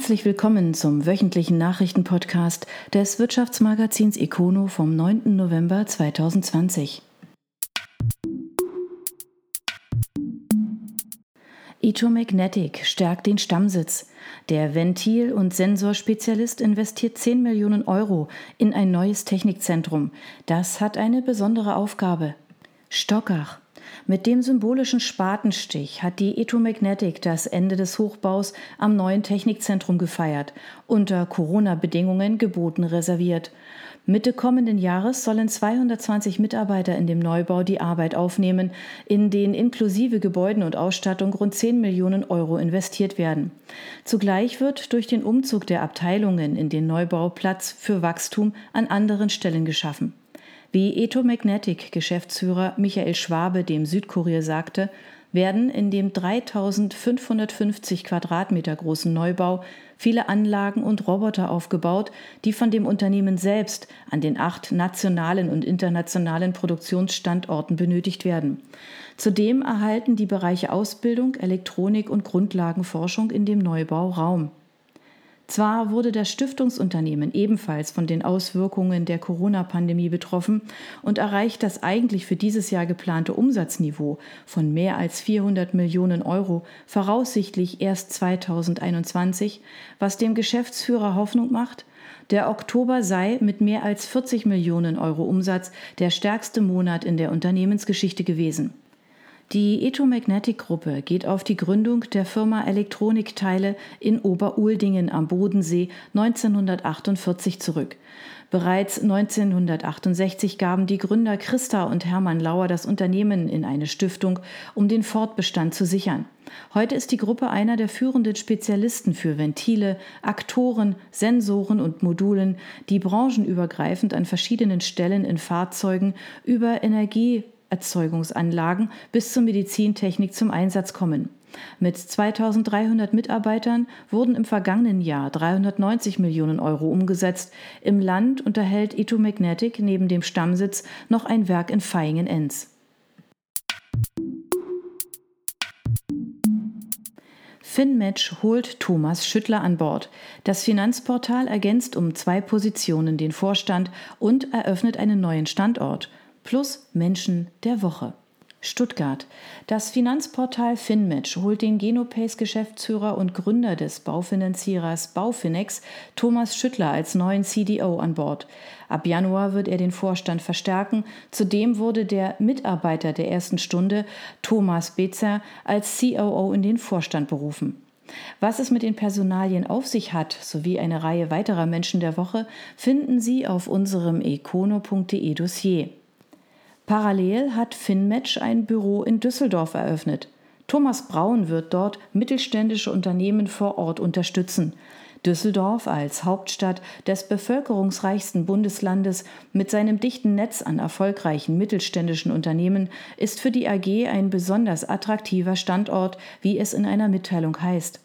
Herzlich willkommen zum wöchentlichen Nachrichtenpodcast des Wirtschaftsmagazins Econo vom 9. November 2020. Etomagnetic stärkt den Stammsitz. Der Ventil- und Sensorspezialist investiert 10 Millionen Euro in ein neues Technikzentrum. Das hat eine besondere Aufgabe. Stockach. Mit dem symbolischen Spatenstich hat die Etomagnetic das Ende des Hochbaus am neuen Technikzentrum gefeiert, unter Corona-Bedingungen geboten reserviert. Mitte kommenden Jahres sollen 220 Mitarbeiter in dem Neubau die Arbeit aufnehmen, in den inklusive Gebäuden und Ausstattung rund 10 Millionen Euro investiert werden. Zugleich wird durch den Umzug der Abteilungen in den Neubau Platz für Wachstum an anderen Stellen geschaffen. Wie Etomagnetic-Geschäftsführer Michael Schwabe dem Südkurier sagte, werden in dem 3550 Quadratmeter großen Neubau viele Anlagen und Roboter aufgebaut, die von dem Unternehmen selbst an den acht nationalen und internationalen Produktionsstandorten benötigt werden. Zudem erhalten die Bereiche Ausbildung, Elektronik und Grundlagenforschung in dem Neubau Raum. Zwar wurde das Stiftungsunternehmen ebenfalls von den Auswirkungen der Corona-Pandemie betroffen und erreicht das eigentlich für dieses Jahr geplante Umsatzniveau von mehr als 400 Millionen Euro voraussichtlich erst 2021, was dem Geschäftsführer Hoffnung macht, der Oktober sei mit mehr als 40 Millionen Euro Umsatz der stärkste Monat in der Unternehmensgeschichte gewesen. Die Etomagnetic-Gruppe geht auf die Gründung der Firma Elektronikteile in Oberuldingen am Bodensee 1948 zurück. Bereits 1968 gaben die Gründer Christa und Hermann Lauer das Unternehmen in eine Stiftung, um den Fortbestand zu sichern. Heute ist die Gruppe einer der führenden Spezialisten für Ventile, Aktoren, Sensoren und Modulen, die branchenübergreifend an verschiedenen Stellen in Fahrzeugen über Energie Erzeugungsanlagen bis zur Medizintechnik zum Einsatz kommen. Mit 2300 Mitarbeitern wurden im vergangenen Jahr 390 Millionen Euro umgesetzt. Im Land unterhält Etomagnetic neben dem Stammsitz noch ein Werk in Vaihingen-Enz. Finmatch holt Thomas Schüttler an Bord. Das Finanzportal ergänzt um zwei Positionen den Vorstand und eröffnet einen neuen Standort plus Menschen der Woche. Stuttgart. Das Finanzportal Finmatch holt den Genopace-Geschäftsführer und Gründer des Baufinanzierers Baufinex, Thomas Schüttler, als neuen CDO an Bord. Ab Januar wird er den Vorstand verstärken. Zudem wurde der Mitarbeiter der ersten Stunde, Thomas Bezer, als COO in den Vorstand berufen. Was es mit den Personalien auf sich hat, sowie eine Reihe weiterer Menschen der Woche, finden Sie auf unserem econo.de Dossier. Parallel hat Finmatch ein Büro in Düsseldorf eröffnet. Thomas Braun wird dort mittelständische Unternehmen vor Ort unterstützen. Düsseldorf als Hauptstadt des bevölkerungsreichsten Bundeslandes mit seinem dichten Netz an erfolgreichen mittelständischen Unternehmen ist für die AG ein besonders attraktiver Standort, wie es in einer Mitteilung heißt.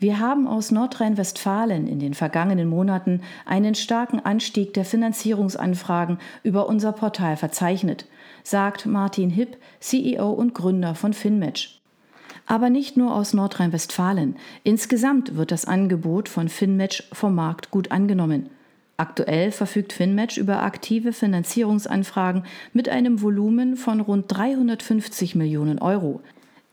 Wir haben aus Nordrhein-Westfalen in den vergangenen Monaten einen starken Anstieg der Finanzierungsanfragen über unser Portal verzeichnet, sagt Martin Hipp, CEO und Gründer von Finmatch. Aber nicht nur aus Nordrhein-Westfalen. Insgesamt wird das Angebot von Finmatch vom Markt gut angenommen. Aktuell verfügt Finmatch über aktive Finanzierungsanfragen mit einem Volumen von rund 350 Millionen Euro.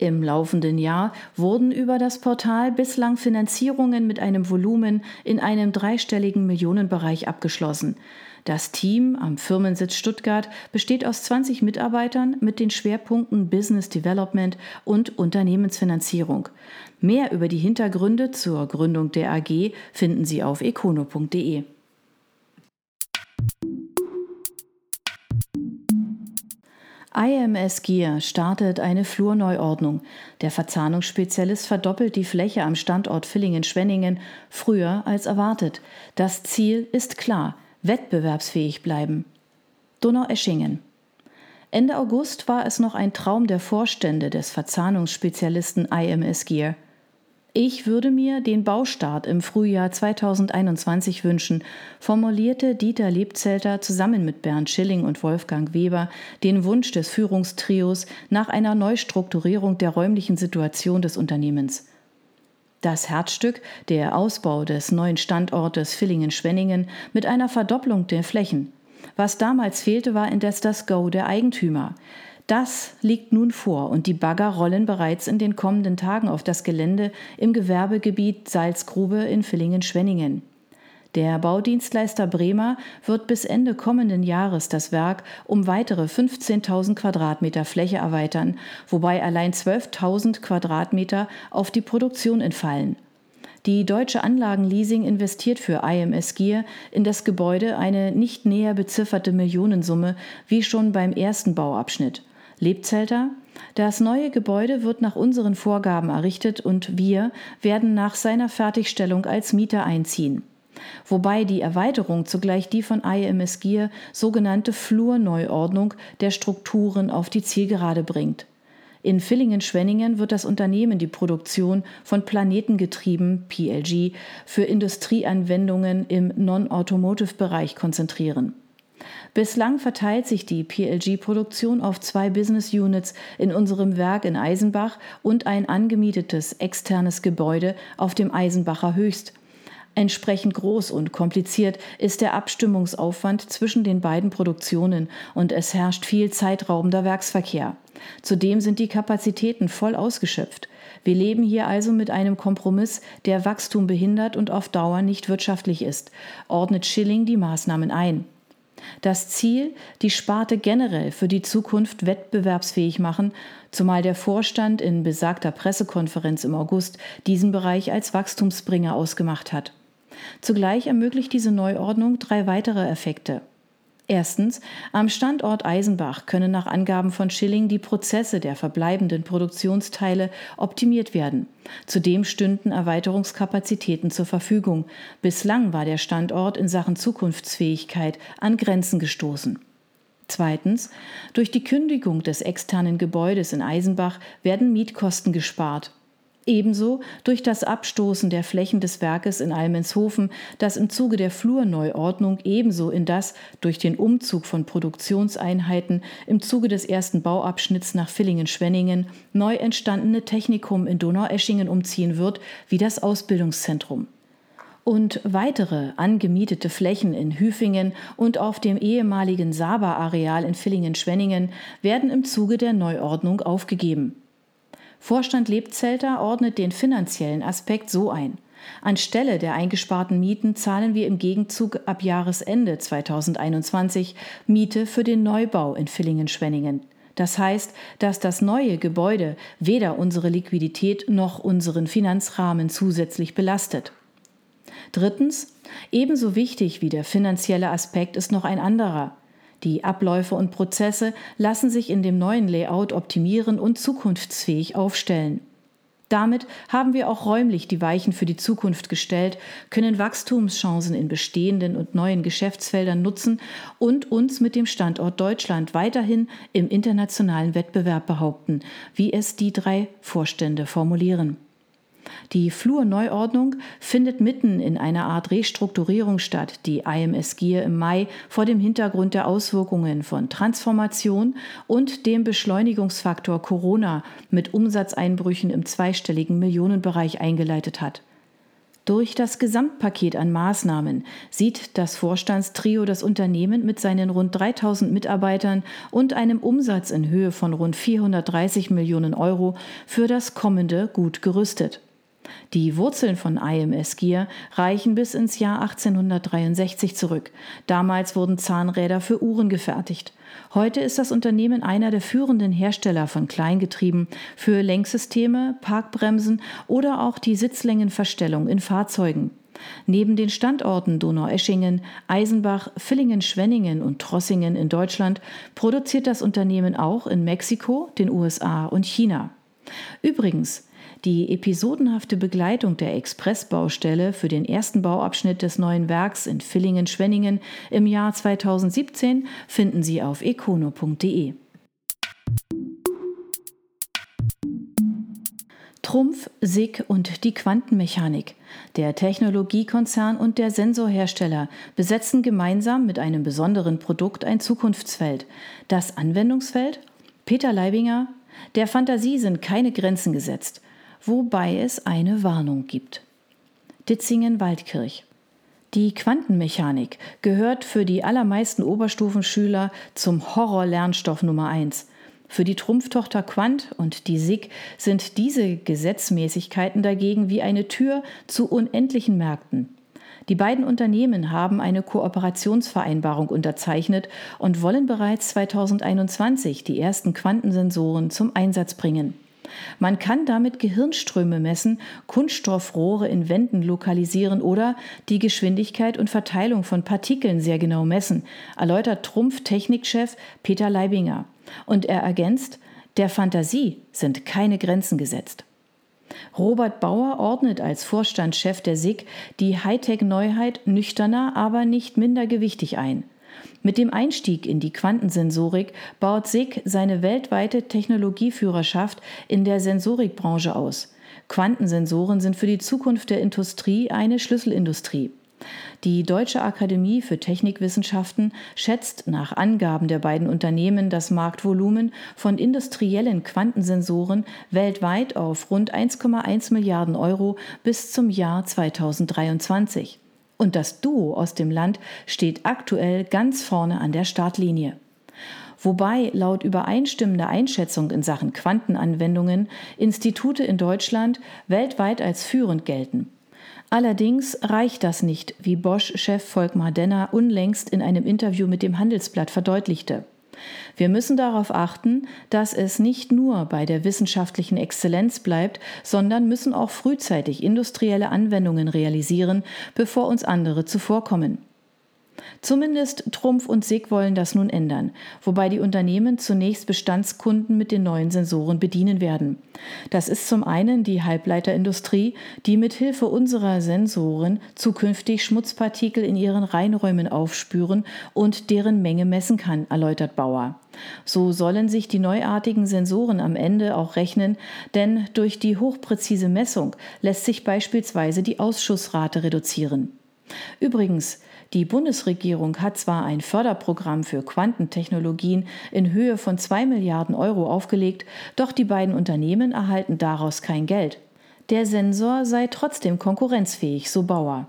Im laufenden Jahr wurden über das Portal bislang Finanzierungen mit einem Volumen in einem dreistelligen Millionenbereich abgeschlossen. Das Team am Firmensitz Stuttgart besteht aus 20 Mitarbeitern mit den Schwerpunkten Business Development und Unternehmensfinanzierung. Mehr über die Hintergründe zur Gründung der AG finden Sie auf econo.de. IMS Gear startet eine Flurneuordnung. Der Verzahnungsspezialist verdoppelt die Fläche am Standort Villingen-Schwenningen früher als erwartet. Das Ziel ist klar: wettbewerbsfähig bleiben. Donau-Eschingen. Ende August war es noch ein Traum der Vorstände des Verzahnungsspezialisten IMS Gear. Ich würde mir den Baustart im Frühjahr 2021 wünschen, formulierte Dieter Lebzelter zusammen mit Bernd Schilling und Wolfgang Weber den Wunsch des Führungstrios nach einer Neustrukturierung der räumlichen Situation des Unternehmens. Das Herzstück, der Ausbau des neuen Standortes Villingen-Schwenningen mit einer Verdopplung der Flächen. Was damals fehlte, war indes das Go der Eigentümer. Das liegt nun vor und die Bagger rollen bereits in den kommenden Tagen auf das Gelände im Gewerbegebiet Salzgrube in Villingen-Schwenningen. Der Baudienstleister Bremer wird bis Ende kommenden Jahres das Werk um weitere 15.000 Quadratmeter Fläche erweitern, wobei allein 12.000 Quadratmeter auf die Produktion entfallen. Die Deutsche Anlagenleasing investiert für IMS Gier in das Gebäude eine nicht näher bezifferte Millionensumme wie schon beim ersten Bauabschnitt. Lebzelter? Das neue Gebäude wird nach unseren Vorgaben errichtet und wir werden nach seiner Fertigstellung als Mieter einziehen wobei die Erweiterung zugleich die von IMS Gear sogenannte Flurneuordnung der Strukturen auf die Zielgerade bringt. In Villingen-Schwenningen wird das Unternehmen die Produktion von Planetengetrieben PLG für Industrieanwendungen im Non-Automotive-Bereich konzentrieren. Bislang verteilt sich die PLG-Produktion auf zwei Business Units in unserem Werk in Eisenbach und ein angemietetes externes Gebäude auf dem Eisenbacher Höchst, Entsprechend groß und kompliziert ist der Abstimmungsaufwand zwischen den beiden Produktionen und es herrscht viel zeitraubender Werksverkehr. Zudem sind die Kapazitäten voll ausgeschöpft. Wir leben hier also mit einem Kompromiss, der Wachstum behindert und auf Dauer nicht wirtschaftlich ist, ordnet Schilling die Maßnahmen ein. Das Ziel, die Sparte generell für die Zukunft wettbewerbsfähig machen, zumal der Vorstand in besagter Pressekonferenz im August diesen Bereich als Wachstumsbringer ausgemacht hat. Zugleich ermöglicht diese Neuordnung drei weitere Effekte. Erstens, am Standort Eisenbach können nach Angaben von Schilling die Prozesse der verbleibenden Produktionsteile optimiert werden. Zudem stünden Erweiterungskapazitäten zur Verfügung. Bislang war der Standort in Sachen Zukunftsfähigkeit an Grenzen gestoßen. Zweitens, durch die Kündigung des externen Gebäudes in Eisenbach werden Mietkosten gespart. Ebenso durch das Abstoßen der Flächen des Werkes in Almenshofen, das im Zuge der Flurneuordnung ebenso in das durch den Umzug von Produktionseinheiten im Zuge des ersten Bauabschnitts nach Villingen-Schwenningen neu entstandene Technikum in Donaueschingen umziehen wird, wie das Ausbildungszentrum und weitere angemietete Flächen in Hüfingen und auf dem ehemaligen Saba-Areal in Villingen-Schwenningen werden im Zuge der Neuordnung aufgegeben. Vorstand Lebzelter ordnet den finanziellen Aspekt so ein. Anstelle der eingesparten Mieten zahlen wir im Gegenzug ab Jahresende 2021 Miete für den Neubau in Villingen-Schwenningen. Das heißt, dass das neue Gebäude weder unsere Liquidität noch unseren Finanzrahmen zusätzlich belastet. Drittens, ebenso wichtig wie der finanzielle Aspekt ist noch ein anderer. Die Abläufe und Prozesse lassen sich in dem neuen Layout optimieren und zukunftsfähig aufstellen. Damit haben wir auch räumlich die Weichen für die Zukunft gestellt, können Wachstumschancen in bestehenden und neuen Geschäftsfeldern nutzen und uns mit dem Standort Deutschland weiterhin im internationalen Wettbewerb behaupten, wie es die drei Vorstände formulieren. Die Flurneuordnung findet mitten in einer Art Restrukturierung statt, die IMS Gier im Mai vor dem Hintergrund der Auswirkungen von Transformation und dem Beschleunigungsfaktor Corona mit Umsatzeinbrüchen im zweistelligen Millionenbereich eingeleitet hat. Durch das Gesamtpaket an Maßnahmen sieht das Vorstandstrio das Unternehmen mit seinen rund 3000 Mitarbeitern und einem Umsatz in Höhe von rund 430 Millionen Euro für das kommende gut gerüstet. Die Wurzeln von IMS Gear reichen bis ins Jahr 1863 zurück. Damals wurden Zahnräder für Uhren gefertigt. Heute ist das Unternehmen einer der führenden Hersteller von Kleingetrieben für Lenksysteme, Parkbremsen oder auch die Sitzlängenverstellung in Fahrzeugen. Neben den Standorten Donaueschingen, Eisenbach, Villingen-Schwenningen und Trossingen in Deutschland produziert das Unternehmen auch in Mexiko, den USA und China. Übrigens, die episodenhafte Begleitung der Expressbaustelle für den ersten Bauabschnitt des neuen Werks in Villingen-Schwenningen im Jahr 2017 finden Sie auf econo.de. Trumpf, SIG und die Quantenmechanik. Der Technologiekonzern und der Sensorhersteller besetzen gemeinsam mit einem besonderen Produkt ein Zukunftsfeld. Das Anwendungsfeld? Peter Leibinger. Der Fantasie sind keine Grenzen gesetzt. Wobei es eine Warnung gibt. Ditzingen-Waldkirch. Die Quantenmechanik gehört für die allermeisten Oberstufenschüler zum Horror-Lernstoff Nummer 1. Für die Trumpftochter Quant und die SIG sind diese Gesetzmäßigkeiten dagegen wie eine Tür zu unendlichen Märkten. Die beiden Unternehmen haben eine Kooperationsvereinbarung unterzeichnet und wollen bereits 2021 die ersten Quantensensoren zum Einsatz bringen. Man kann damit Gehirnströme messen, Kunststoffrohre in Wänden lokalisieren oder die Geschwindigkeit und Verteilung von Partikeln sehr genau messen, erläutert Trumpf-Technikchef Peter Leibinger. Und er ergänzt, der Fantasie sind keine Grenzen gesetzt. Robert Bauer ordnet als Vorstandschef der SIG die Hightech-Neuheit nüchterner, aber nicht minder gewichtig ein. Mit dem Einstieg in die Quantensensorik baut SIG seine weltweite Technologieführerschaft in der Sensorikbranche aus. Quantensensoren sind für die Zukunft der Industrie eine Schlüsselindustrie. Die Deutsche Akademie für Technikwissenschaften schätzt nach Angaben der beiden Unternehmen das Marktvolumen von industriellen Quantensensoren weltweit auf rund 1,1 Milliarden Euro bis zum Jahr 2023. Und das Duo aus dem Land steht aktuell ganz vorne an der Startlinie wobei laut übereinstimmender Einschätzung in Sachen Quantenanwendungen Institute in Deutschland weltweit als führend gelten. Allerdings reicht das nicht, wie Bosch-Chef Volkmar Denner unlängst in einem Interview mit dem Handelsblatt verdeutlichte. Wir müssen darauf achten, dass es nicht nur bei der wissenschaftlichen Exzellenz bleibt, sondern müssen auch frühzeitig industrielle Anwendungen realisieren, bevor uns andere zuvorkommen. Zumindest Trumpf und SIG wollen das nun ändern, wobei die Unternehmen zunächst Bestandskunden mit den neuen Sensoren bedienen werden. Das ist zum einen die Halbleiterindustrie, die mit Hilfe unserer Sensoren zukünftig Schmutzpartikel in ihren Reinräumen aufspüren und deren Menge messen kann, erläutert Bauer. So sollen sich die neuartigen Sensoren am Ende auch rechnen, denn durch die hochpräzise Messung lässt sich beispielsweise die Ausschussrate reduzieren. Übrigens, die Bundesregierung hat zwar ein Förderprogramm für Quantentechnologien in Höhe von 2 Milliarden Euro aufgelegt, doch die beiden Unternehmen erhalten daraus kein Geld. Der Sensor sei trotzdem konkurrenzfähig, so Bauer.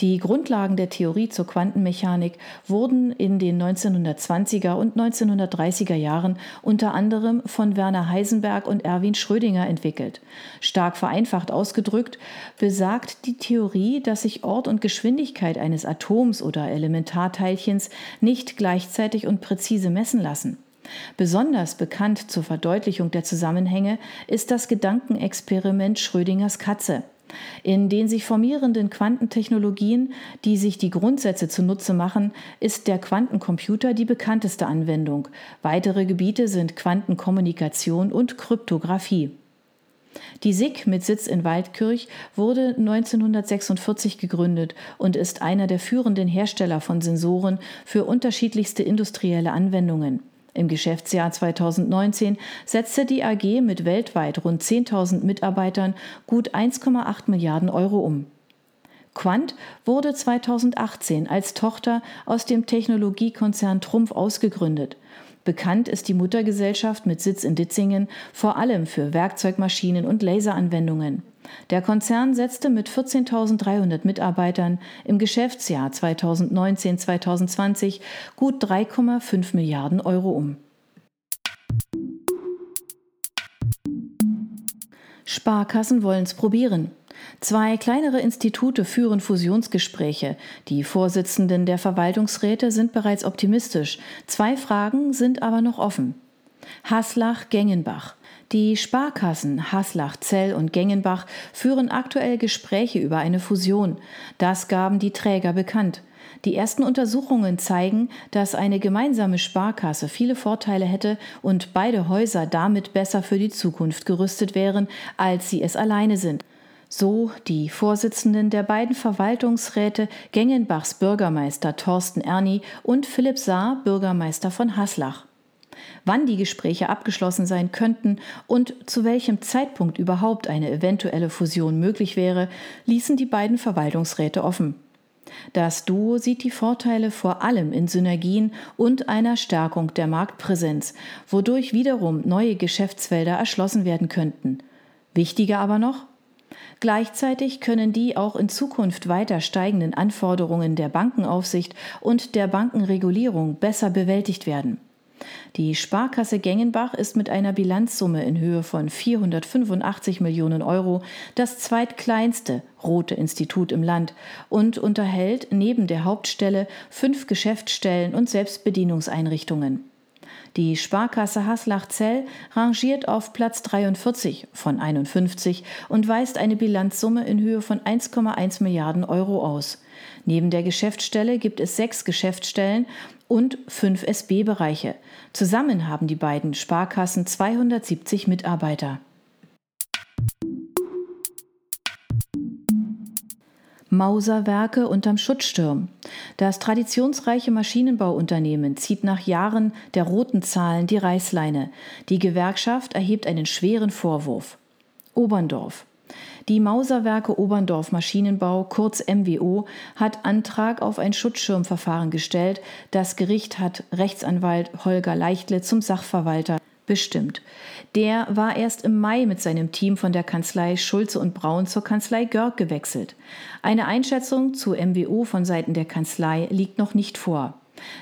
Die Grundlagen der Theorie zur Quantenmechanik wurden in den 1920er und 1930er Jahren unter anderem von Werner Heisenberg und Erwin Schrödinger entwickelt. Stark vereinfacht ausgedrückt besagt die Theorie, dass sich Ort und Geschwindigkeit eines Atoms oder Elementarteilchens nicht gleichzeitig und präzise messen lassen. Besonders bekannt zur Verdeutlichung der Zusammenhänge ist das Gedankenexperiment Schrödingers Katze in den sich formierenden Quantentechnologien, die sich die Grundsätze zunutze machen, ist der Quantencomputer die bekannteste Anwendung. Weitere Gebiete sind Quantenkommunikation und Kryptographie. Die SIG mit Sitz in Waldkirch wurde 1946 gegründet und ist einer der führenden Hersteller von Sensoren für unterschiedlichste industrielle Anwendungen. Im Geschäftsjahr 2019 setzte die AG mit weltweit rund 10.000 Mitarbeitern gut 1,8 Milliarden Euro um. Quant wurde 2018 als Tochter aus dem Technologiekonzern Trumpf ausgegründet. Bekannt ist die Muttergesellschaft mit Sitz in Ditzingen vor allem für Werkzeugmaschinen und Laseranwendungen. Der Konzern setzte mit 14.300 Mitarbeitern im Geschäftsjahr 2019-2020 gut 3,5 Milliarden Euro um. Sparkassen wollen es probieren. Zwei kleinere Institute führen Fusionsgespräche. Die Vorsitzenden der Verwaltungsräte sind bereits optimistisch. Zwei Fragen sind aber noch offen. Haslach-Gengenbach. Die Sparkassen Haslach, Zell und Gengenbach führen aktuell Gespräche über eine Fusion. Das gaben die Träger bekannt. Die ersten Untersuchungen zeigen, dass eine gemeinsame Sparkasse viele Vorteile hätte und beide Häuser damit besser für die Zukunft gerüstet wären, als sie es alleine sind. So die Vorsitzenden der beiden Verwaltungsräte Gengenbachs Bürgermeister Thorsten Erni und Philipp Saar, Bürgermeister von Haslach. Wann die Gespräche abgeschlossen sein könnten und zu welchem Zeitpunkt überhaupt eine eventuelle Fusion möglich wäre, ließen die beiden Verwaltungsräte offen. Das Duo sieht die Vorteile vor allem in Synergien und einer Stärkung der Marktpräsenz, wodurch wiederum neue Geschäftsfelder erschlossen werden könnten. Wichtiger aber noch, Gleichzeitig können die auch in Zukunft weiter steigenden Anforderungen der Bankenaufsicht und der Bankenregulierung besser bewältigt werden. Die Sparkasse Gengenbach ist mit einer Bilanzsumme in Höhe von 485 Millionen Euro das zweitkleinste rote Institut im Land und unterhält neben der Hauptstelle fünf Geschäftsstellen und Selbstbedienungseinrichtungen. Die Sparkasse Haslach-Zell rangiert auf Platz 43 von 51 und weist eine Bilanzsumme in Höhe von 1,1 Milliarden Euro aus. Neben der Geschäftsstelle gibt es sechs Geschäftsstellen und fünf SB-Bereiche. Zusammen haben die beiden Sparkassen 270 Mitarbeiter. Mauserwerke unterm Schutzsturm. Das traditionsreiche Maschinenbauunternehmen zieht nach Jahren der roten Zahlen die Reißleine. Die Gewerkschaft erhebt einen schweren Vorwurf. Oberndorf. Die Mauserwerke Oberndorf Maschinenbau, kurz MWO, hat Antrag auf ein Schutzschirmverfahren gestellt. Das Gericht hat Rechtsanwalt Holger Leichtle zum Sachverwalter bestimmt. Der war erst im Mai mit seinem Team von der Kanzlei Schulze und Braun zur Kanzlei Görg gewechselt. Eine Einschätzung zu MWO von Seiten der Kanzlei liegt noch nicht vor.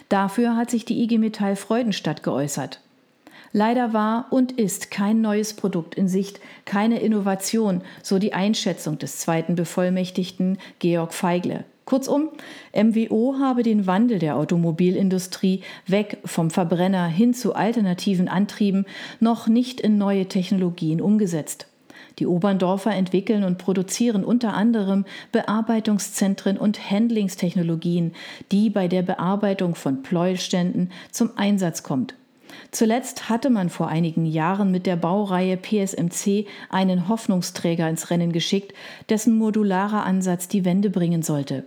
Dafür hat sich die IG Metall Freudenstadt geäußert. Leider war und ist kein neues Produkt in Sicht, keine Innovation, so die Einschätzung des zweiten Bevollmächtigten Georg Feigle. Kurzum, MWO habe den Wandel der Automobilindustrie weg vom Verbrenner hin zu alternativen Antrieben noch nicht in neue Technologien umgesetzt. Die Oberndorfer entwickeln und produzieren unter anderem Bearbeitungszentren und Handlingstechnologien, die bei der Bearbeitung von Pleuelständen zum Einsatz kommt. Zuletzt hatte man vor einigen Jahren mit der Baureihe PSMC einen Hoffnungsträger ins Rennen geschickt, dessen modularer Ansatz die Wende bringen sollte.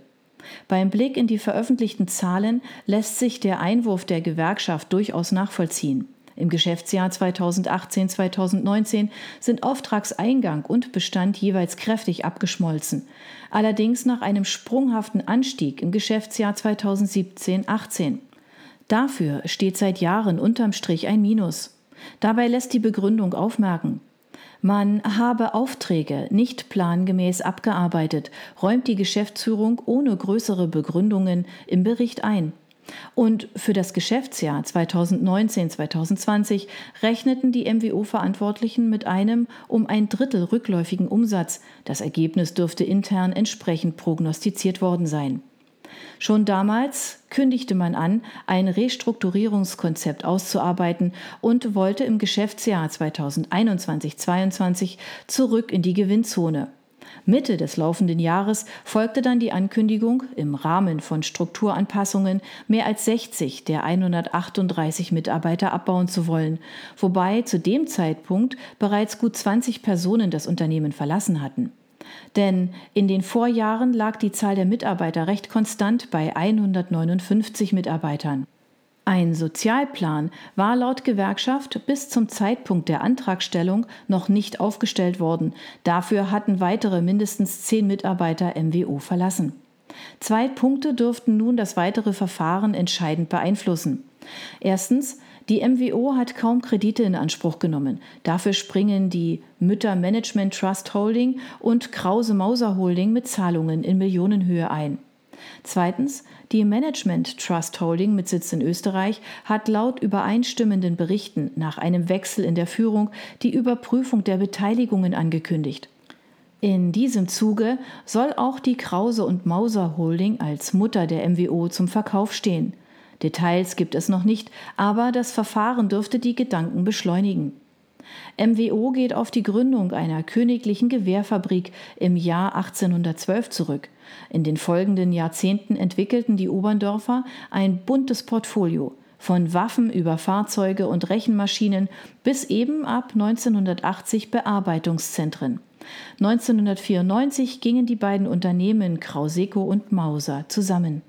Beim Blick in die veröffentlichten Zahlen lässt sich der Einwurf der Gewerkschaft durchaus nachvollziehen. Im Geschäftsjahr 2018-2019 sind Auftragseingang und Bestand jeweils kräftig abgeschmolzen, allerdings nach einem sprunghaften Anstieg im Geschäftsjahr 2017-18. Dafür steht seit Jahren unterm Strich ein Minus. Dabei lässt die Begründung aufmerken, man habe Aufträge nicht plangemäß abgearbeitet, räumt die Geschäftsführung ohne größere Begründungen im Bericht ein. Und für das Geschäftsjahr 2019-2020 rechneten die MWO-Verantwortlichen mit einem um ein Drittel rückläufigen Umsatz. Das Ergebnis dürfte intern entsprechend prognostiziert worden sein. Schon damals kündigte man an, ein Restrukturierungskonzept auszuarbeiten und wollte im Geschäftsjahr 2021-22 zurück in die Gewinnzone. Mitte des laufenden Jahres folgte dann die Ankündigung, im Rahmen von Strukturanpassungen mehr als 60 der 138 Mitarbeiter abbauen zu wollen, wobei zu dem Zeitpunkt bereits gut 20 Personen das Unternehmen verlassen hatten. Denn in den Vorjahren lag die Zahl der Mitarbeiter recht konstant bei 159 Mitarbeitern. Ein Sozialplan war laut Gewerkschaft bis zum Zeitpunkt der Antragstellung noch nicht aufgestellt worden. Dafür hatten weitere mindestens zehn Mitarbeiter MWO verlassen. Zwei Punkte dürften nun das weitere Verfahren entscheidend beeinflussen. Erstens, die MWO hat kaum Kredite in Anspruch genommen. Dafür springen die Mütter Management Trust Holding und Krause Mauser Holding mit Zahlungen in Millionenhöhe ein. Zweitens, die Management Trust Holding mit Sitz in Österreich hat laut übereinstimmenden Berichten nach einem Wechsel in der Führung die Überprüfung der Beteiligungen angekündigt. In diesem Zuge soll auch die Krause und Mauser Holding als Mutter der MWO zum Verkauf stehen. Details gibt es noch nicht, aber das Verfahren dürfte die Gedanken beschleunigen. MWO geht auf die Gründung einer königlichen Gewehrfabrik im Jahr 1812 zurück. In den folgenden Jahrzehnten entwickelten die Oberndorfer ein buntes Portfolio von Waffen über Fahrzeuge und Rechenmaschinen bis eben ab 1980 Bearbeitungszentren. 1994 gingen die beiden Unternehmen Krauseco und Mauser zusammen.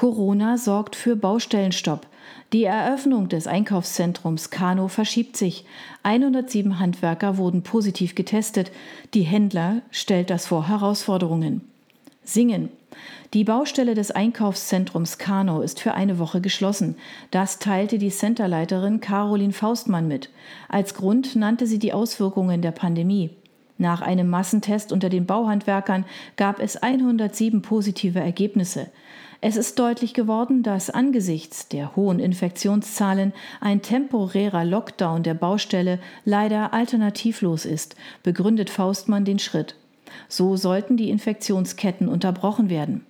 Corona sorgt für Baustellenstopp. Die Eröffnung des Einkaufszentrums Kano verschiebt sich. 107 Handwerker wurden positiv getestet. Die Händler stellt das vor Herausforderungen. Singen. Die Baustelle des Einkaufszentrums Kano ist für eine Woche geschlossen. Das teilte die Centerleiterin Caroline Faustmann mit. Als Grund nannte sie die Auswirkungen der Pandemie. Nach einem Massentest unter den Bauhandwerkern gab es 107 positive Ergebnisse. Es ist deutlich geworden, dass angesichts der hohen Infektionszahlen ein temporärer Lockdown der Baustelle leider alternativlos ist, begründet Faustmann den Schritt. So sollten die Infektionsketten unterbrochen werden.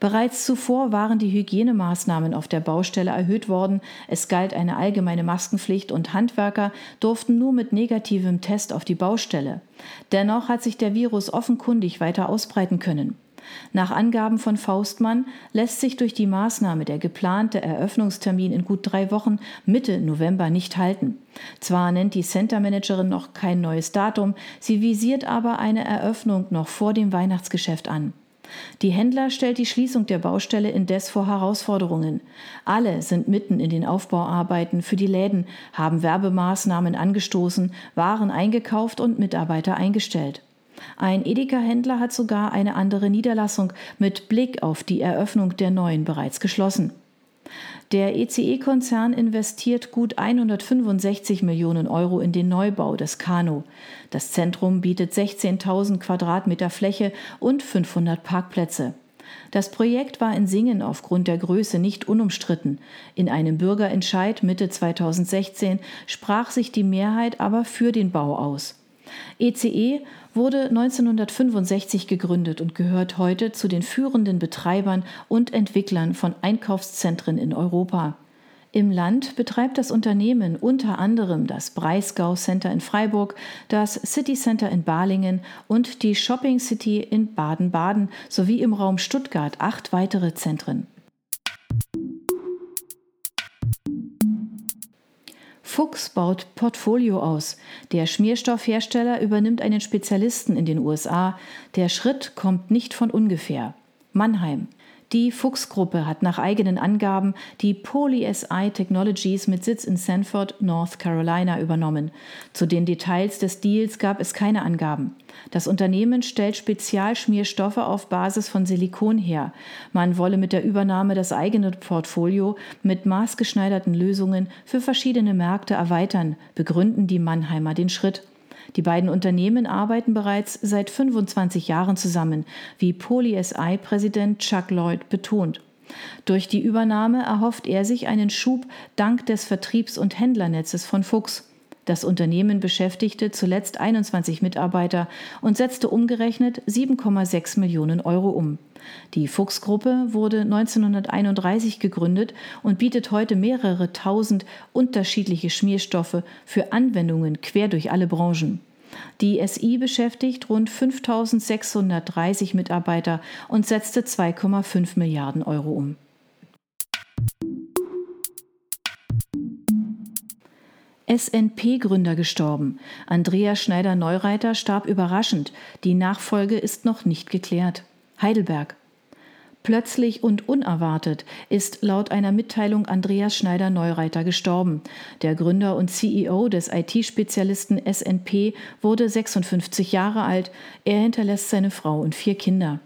Bereits zuvor waren die Hygienemaßnahmen auf der Baustelle erhöht worden, es galt eine allgemeine Maskenpflicht und Handwerker durften nur mit negativem Test auf die Baustelle. Dennoch hat sich der Virus offenkundig weiter ausbreiten können. Nach Angaben von Faustmann lässt sich durch die Maßnahme der geplante Eröffnungstermin in gut drei Wochen Mitte November nicht halten. Zwar nennt die Centermanagerin noch kein neues Datum, sie visiert aber eine Eröffnung noch vor dem Weihnachtsgeschäft an. Die Händler stellt die Schließung der Baustelle indes vor Herausforderungen. Alle sind mitten in den Aufbauarbeiten für die Läden, haben Werbemaßnahmen angestoßen, Waren eingekauft und Mitarbeiter eingestellt. Ein Edeka-Händler hat sogar eine andere Niederlassung mit Blick auf die Eröffnung der neuen bereits geschlossen. Der ECE-Konzern investiert gut 165 Millionen Euro in den Neubau des Kano. Das Zentrum bietet 16.000 Quadratmeter Fläche und 500 Parkplätze. Das Projekt war in Singen aufgrund der Größe nicht unumstritten. In einem Bürgerentscheid Mitte 2016 sprach sich die Mehrheit aber für den Bau aus. ECE wurde 1965 gegründet und gehört heute zu den führenden Betreibern und Entwicklern von Einkaufszentren in Europa. Im Land betreibt das Unternehmen unter anderem das Breisgau Center in Freiburg, das City Center in Balingen und die Shopping City in Baden-Baden sowie im Raum Stuttgart acht weitere Zentren. Fuchs baut Portfolio aus. Der Schmierstoffhersteller übernimmt einen Spezialisten in den USA. Der Schritt kommt nicht von ungefähr. Mannheim. Die Fuchs-Gruppe hat nach eigenen Angaben die PolySI Technologies mit Sitz in Sanford, North Carolina übernommen. Zu den Details des Deals gab es keine Angaben. Das Unternehmen stellt Spezialschmierstoffe auf Basis von Silikon her. Man wolle mit der Übernahme das eigene Portfolio mit maßgeschneiderten Lösungen für verschiedene Märkte erweitern, begründen die Mannheimer den Schritt. Die beiden Unternehmen arbeiten bereits seit 25 Jahren zusammen, wie PolySI-Präsident Chuck Lloyd betont. Durch die Übernahme erhofft er sich einen Schub dank des Vertriebs- und Händlernetzes von Fuchs. Das Unternehmen beschäftigte zuletzt 21 Mitarbeiter und setzte umgerechnet 7,6 Millionen Euro um. Die Fuchs-Gruppe wurde 1931 gegründet und bietet heute mehrere tausend unterschiedliche Schmierstoffe für Anwendungen quer durch alle Branchen. Die SI beschäftigt rund 5630 Mitarbeiter und setzte 2,5 Milliarden Euro um. SNP-Gründer gestorben. Andreas Schneider-Neureiter starb überraschend. Die Nachfolge ist noch nicht geklärt. Heidelberg. Plötzlich und unerwartet ist laut einer Mitteilung Andreas Schneider-Neureiter gestorben. Der Gründer und CEO des IT-Spezialisten SNP wurde 56 Jahre alt. Er hinterlässt seine Frau und vier Kinder.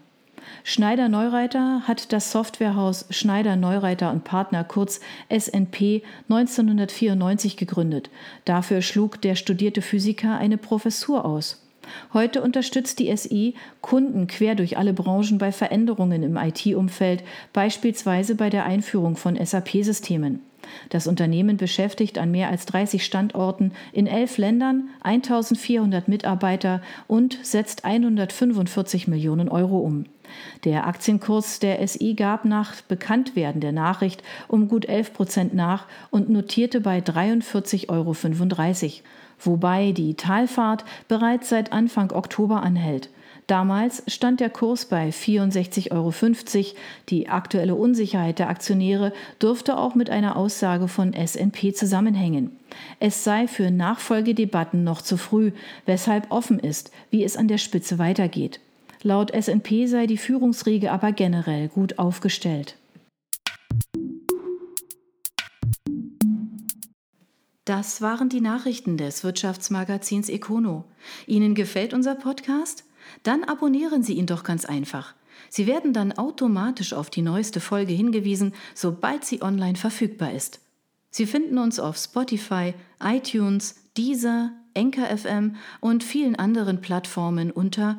Schneider Neureiter hat das Softwarehaus Schneider Neureiter und Partner kurz SNP 1994 gegründet. Dafür schlug der studierte Physiker eine Professur aus. Heute unterstützt die SI Kunden quer durch alle Branchen bei Veränderungen im IT-Umfeld, beispielsweise bei der Einführung von SAP-Systemen. Das Unternehmen beschäftigt an mehr als 30 Standorten in elf Ländern 1400 Mitarbeiter und setzt 145 Millionen Euro um. Der Aktienkurs der SI gab nach Bekanntwerden der Nachricht um gut 11 Prozent nach und notierte bei 43,35 Euro, wobei die Talfahrt bereits seit Anfang Oktober anhält. Damals stand der Kurs bei 64,50 Euro. Die aktuelle Unsicherheit der Aktionäre dürfte auch mit einer Aussage von SNP zusammenhängen. Es sei für Nachfolgedebatten noch zu früh, weshalb offen ist, wie es an der Spitze weitergeht. Laut SNP sei die Führungsriege aber generell gut aufgestellt. Das waren die Nachrichten des Wirtschaftsmagazins Econo. Ihnen gefällt unser Podcast? Dann abonnieren Sie ihn doch ganz einfach. Sie werden dann automatisch auf die neueste Folge hingewiesen, sobald sie online verfügbar ist. Sie finden uns auf Spotify, iTunes, Deezer, Enker FM und vielen anderen Plattformen unter